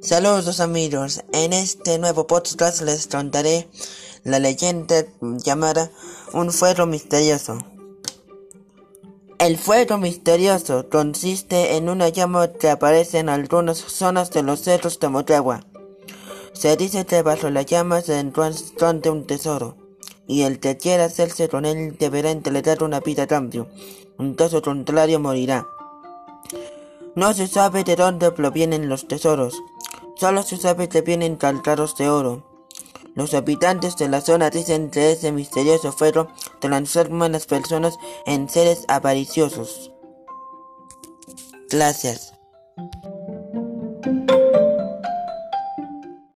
Saludos amigos, en este nuevo podcast les contaré la leyenda llamada Un fuego misterioso. El fuego misterioso consiste en una llama que aparece en algunas zonas de los cerros de Motagua. Se dice que bajo la llama se encuentra un tesoro, y el que quiera hacerse con él deberá entregar una vida a cambio, en caso contrario morirá. No se sabe de dónde provienen los tesoros, solo se sabe que vienen calcados de oro. Los habitantes de la zona dicen que ese misterioso ferro transforma a las personas en seres avariciosos. Gracias.